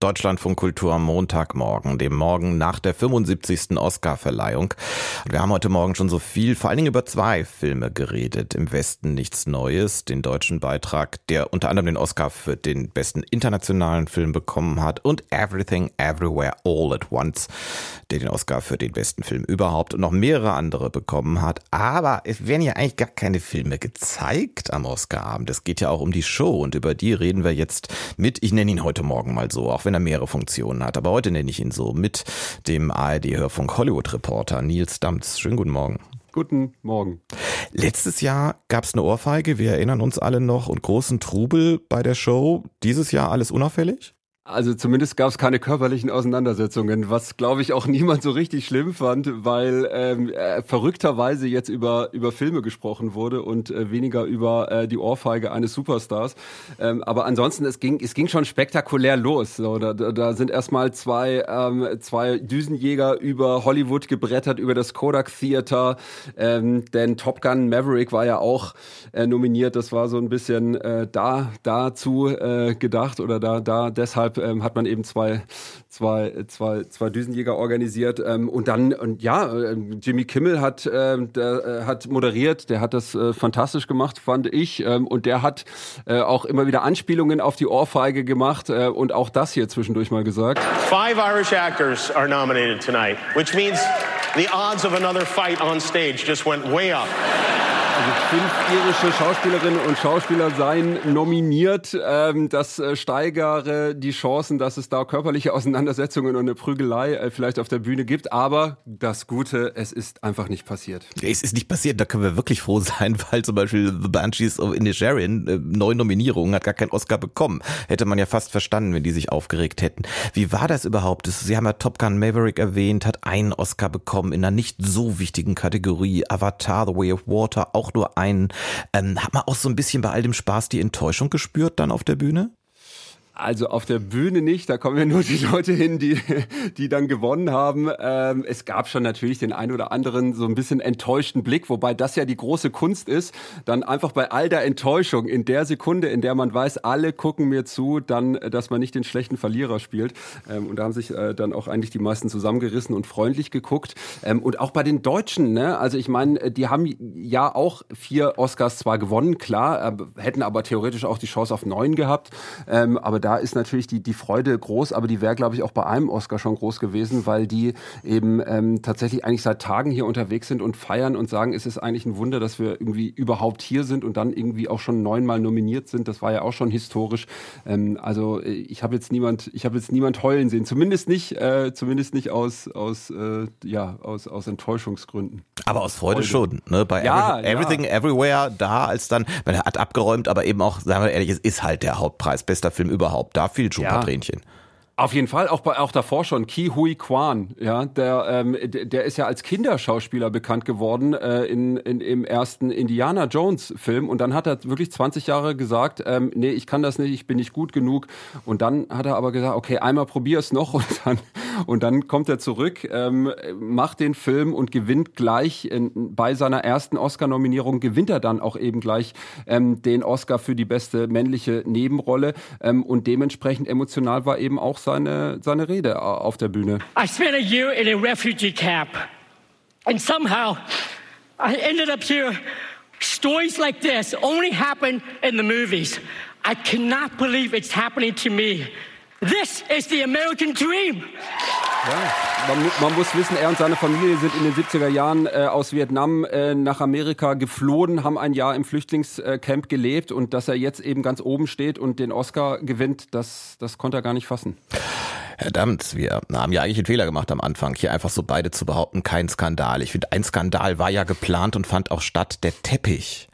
Deutschlandfunk Kultur am Montagmorgen, dem Morgen nach der 75. Oscarverleihung. Wir haben heute Morgen schon so viel, vor allen Dingen über zwei Filme geredet. Im Westen nichts Neues, den deutschen Beitrag, der unter anderem den Oscar für den besten internationalen Film bekommen hat und Everything Everywhere All at Once, der den Oscar für den besten Film überhaupt und noch mehrere andere bekommen hat. Aber es werden ja eigentlich gar keine Filme gezeigt am Oscarabend. Es geht ja auch um die Show und über die reden wir jetzt mit, ich nenne ihn heute Morgen mal so, auch wenn er mehrere Funktionen hat. Aber heute nenne ich ihn so mit dem ARD-Hörfunk Hollywood-Reporter Nils Damz. Schönen guten Morgen. Guten Morgen. Letztes Jahr gab es eine Ohrfeige, wir erinnern uns alle noch, und großen Trubel bei der Show. Dieses Jahr alles unauffällig? Also zumindest gab es keine körperlichen Auseinandersetzungen, was glaube ich auch niemand so richtig schlimm fand, weil ähm, äh, verrückterweise jetzt über über Filme gesprochen wurde und äh, weniger über äh, die Ohrfeige eines Superstars. Ähm, aber ansonsten es ging es ging schon spektakulär los. So, da, da sind erstmal zwei ähm, zwei Düsenjäger über Hollywood gebrettert über das Kodak Theater, ähm, denn Top Gun Maverick war ja auch äh, nominiert. Das war so ein bisschen äh, da dazu äh, gedacht oder da da deshalb ähm, hat man eben zwei, zwei, zwei, zwei Düsenjäger organisiert. Ähm, und dann, und ja, äh, Jimmy Kimmel hat, äh, der, äh, hat moderiert, der hat das äh, fantastisch gemacht, fand ich. Ähm, und der hat äh, auch immer wieder Anspielungen auf die Ohrfeige gemacht äh, und auch das hier zwischendurch mal gesagt. Five Irish actors are nominated tonight, which means the odds of another fight on stage just went way up. Also fünf irische Schauspielerinnen und Schauspieler seien nominiert. Ähm, das äh, steigere die Chancen, dass es da körperliche Auseinandersetzungen und eine Prügelei äh, vielleicht auf der Bühne gibt. Aber das Gute, es ist einfach nicht passiert. Es ist nicht passiert, da können wir wirklich froh sein, weil zum Beispiel The Banshees of Inisherin, äh, neun Nominierungen, hat gar keinen Oscar bekommen. Hätte man ja fast verstanden, wenn die sich aufgeregt hätten. Wie war das überhaupt? Sie haben ja Top Gun Maverick erwähnt, hat einen Oscar bekommen in einer nicht so wichtigen Kategorie. Avatar, The Way of Water, auch auch nur einen. Ähm, hat man auch so ein bisschen bei all dem Spaß die Enttäuschung gespürt dann auf der Bühne? Also auf der Bühne nicht, da kommen ja nur die Leute hin, die, die dann gewonnen haben. Ähm, es gab schon natürlich den ein oder anderen so ein bisschen enttäuschten Blick, wobei das ja die große Kunst ist, dann einfach bei all der Enttäuschung in der Sekunde, in der man weiß, alle gucken mir zu, dann, dass man nicht den schlechten Verlierer spielt. Ähm, und da haben sich äh, dann auch eigentlich die meisten zusammengerissen und freundlich geguckt. Ähm, und auch bei den Deutschen, ne? also ich meine, die haben ja auch vier Oscars zwar gewonnen, klar, äh, hätten aber theoretisch auch die Chance auf neun gehabt, ähm, aber da ist natürlich die, die Freude groß, aber die wäre, glaube ich, auch bei einem Oscar schon groß gewesen, weil die eben ähm, tatsächlich eigentlich seit Tagen hier unterwegs sind und feiern und sagen, es ist eigentlich ein Wunder, dass wir irgendwie überhaupt hier sind und dann irgendwie auch schon neunmal nominiert sind. Das war ja auch schon historisch. Ähm, also äh, ich habe jetzt niemand, ich habe jetzt niemand heulen sehen, zumindest nicht, äh, zumindest nicht aus aus äh, ja aus aus Enttäuschungsgründen. Aber aus Freude, Freude. schon. Ne? Bei ja, Everything ja. Everywhere da als dann, weil er hat abgeräumt, aber eben auch, sagen wir ehrlich, es ist halt der Hauptpreis, bester Film überhaupt überhaupt. Da fiel schon ja. Tränchen. Auf jeden Fall, auch, bei, auch davor schon. Ki Hui Kwan, ja, der, ähm, der ist ja als Kinderschauspieler bekannt geworden äh, in, in, im ersten Indiana Jones Film und dann hat er wirklich 20 Jahre gesagt, ähm, nee, ich kann das nicht, ich bin nicht gut genug und dann hat er aber gesagt, okay, einmal probier es noch und dann und dann kommt er zurück, ähm, macht den Film und gewinnt gleich in, bei seiner ersten Oscar-Nominierung gewinnt er dann auch eben gleich ähm, den Oscar für die beste männliche Nebenrolle ähm, und dementsprechend emotional war eben auch seine, seine Rede auf der Bühne. I spent a year in a refugee camp and somehow I ended up here. Stories like this only happen in the movies. I cannot believe it's happening to me. This is the American dream. Ja, man, man, muss wissen, er und seine Familie sind in den 70er Jahren äh, aus Vietnam äh, nach Amerika geflohen, haben ein Jahr im Flüchtlingscamp gelebt und dass er jetzt eben ganz oben steht und den Oscar gewinnt, das, das konnte er gar nicht fassen. Verdammt, wir haben ja eigentlich einen Fehler gemacht am Anfang, hier einfach so beide zu behaupten, kein Skandal. Ich finde, ein Skandal war ja geplant und fand auch statt, der Teppich.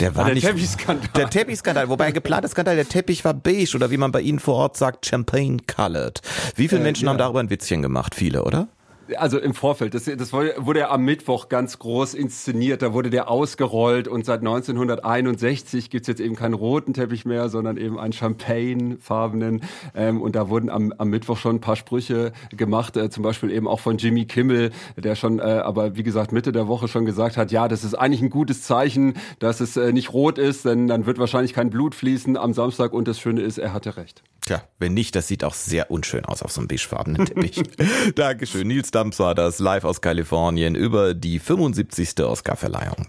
Der war der nicht. Teppichskandal. Der Teppichskandal, wobei ein geplanter Skandal, der Teppich war beige oder wie man bei Ihnen vor Ort sagt, champagne colored. Wie viele äh, Menschen ja. haben darüber ein Witzchen gemacht? Viele, oder? Also im Vorfeld, das, das wurde ja am Mittwoch ganz groß inszeniert, da wurde der ausgerollt und seit 1961 gibt's jetzt eben keinen roten Teppich mehr, sondern eben einen champagnefarbenen ähm, und da wurden am, am Mittwoch schon ein paar Sprüche gemacht, äh, zum Beispiel eben auch von Jimmy Kimmel, der schon, äh, aber wie gesagt, Mitte der Woche schon gesagt hat, ja, das ist eigentlich ein gutes Zeichen, dass es äh, nicht rot ist, denn dann wird wahrscheinlich kein Blut fließen am Samstag und das Schöne ist, er hatte recht. Tja, wenn nicht, das sieht auch sehr unschön aus auf so einem beigefarbenen Teppich. Dankeschön. Nils Damps war das live aus Kalifornien über die 75. Oscarverleihung.